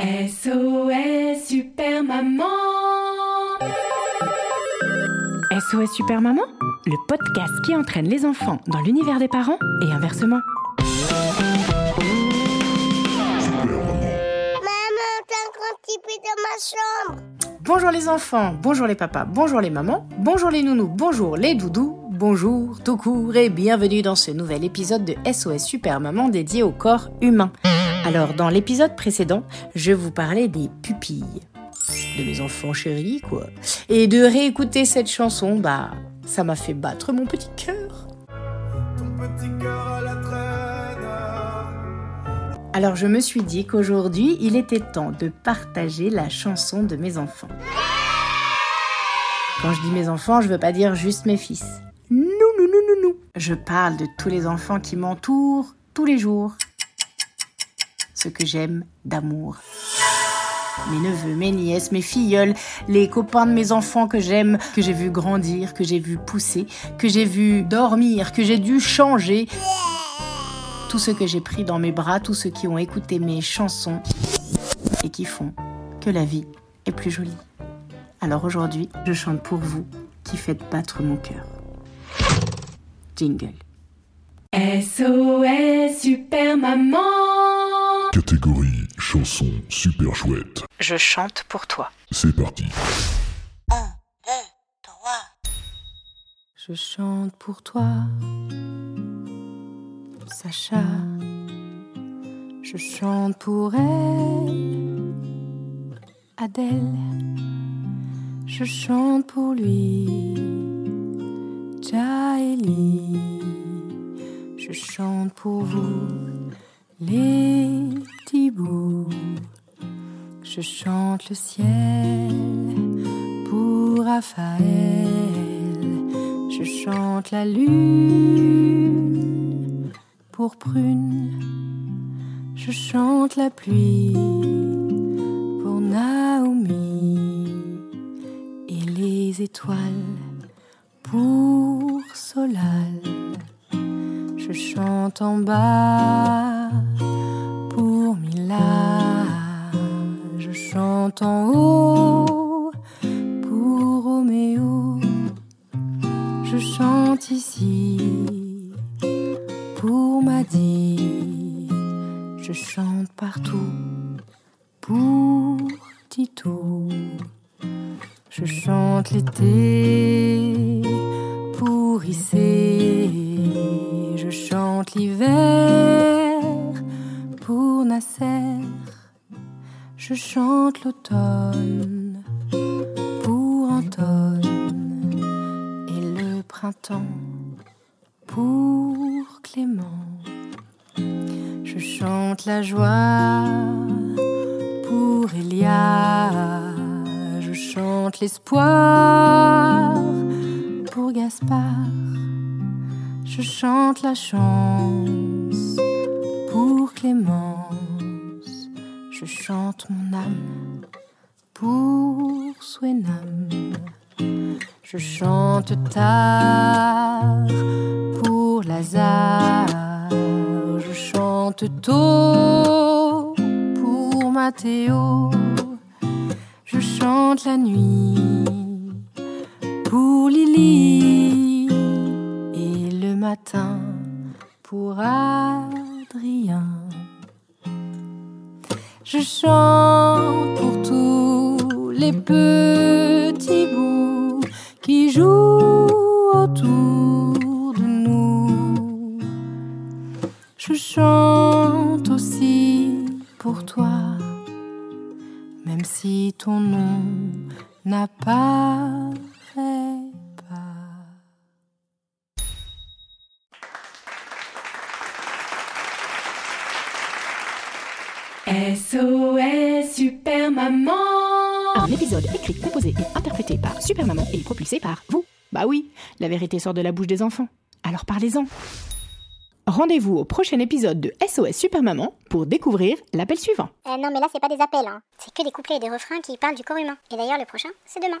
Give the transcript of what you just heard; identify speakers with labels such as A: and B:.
A: SOS Super Maman
B: SOS Super Maman, le podcast qui entraîne les enfants dans l'univers des parents et inversement.
C: Maman, t'as un grand petit peu dans ma chambre.
B: Bonjour les enfants, bonjour les papas, bonjour les mamans, bonjour les nounous, bonjour les doudous, bonjour tout court et bienvenue dans ce nouvel épisode de SOS Super Maman dédié au corps humain. Alors dans l'épisode précédent, je vous parlais des pupilles de mes enfants chéris quoi. Et de réécouter cette chanson, bah ça m'a fait battre mon petit cœur. Alors je me suis dit qu'aujourd'hui, il était temps de partager la chanson de mes enfants. Quand je dis mes enfants, je veux pas dire juste mes fils. Non, non, non, non, non. Je parle de tous les enfants qui m'entourent tous les jours. Ce que j'aime d'amour. Mes neveux, mes nièces, mes filleuls, les copains de mes enfants que j'aime, que j'ai vu grandir, que j'ai vu pousser, que j'ai vu dormir, que j'ai dû changer tous ceux que j'ai pris dans mes bras, tous ceux qui ont écouté mes chansons et qui font que la vie est plus jolie. Alors aujourd'hui, je chante pour vous qui faites battre mon cœur. Jingle.
A: SOS Super Maman
D: Catégorie chanson super chouette.
B: Je chante pour toi.
D: C'est parti.
C: Un, deux, trois.
B: Je chante pour toi, Sacha. Je chante pour elle, Adèle. Je chante pour lui, Jaeli. Je chante pour vous, les petits. Je chante le ciel pour Raphaël. Je chante la lune pour Prune. Je chante la pluie pour Naomi. Et les étoiles pour Solal. Je chante en bas en haut pour Roméo. Je chante ici pour Maddy. Je chante partout pour Tito. Je chante l'été pour Issé. Je chante Je chante l'automne pour Anton et le printemps pour Clément. Je chante la joie pour Elia. Je chante l'espoir pour Gaspard. Je chante la chance pour Clémence. Je chante mon âme pour Swenam. Je chante tard pour Lazare. Je chante tôt pour Mathéo. Je chante la nuit pour Lily Je chante pour tous les petits bouts qui jouent autour de nous. Je chante aussi pour toi, même si ton nom n'a pas fait
A: SOS Super Maman
B: Un épisode écrit, composé et interprété par Super Maman et propulsé par vous. Bah oui, la vérité sort de la bouche des enfants. Alors parlez-en. Rendez-vous au prochain épisode de SOS Super Maman pour découvrir l'appel suivant.
E: Euh, non, mais là, c'est pas des appels, hein. C'est que des couplets et des refrains qui parlent du corps humain. Et d'ailleurs, le prochain, c'est demain.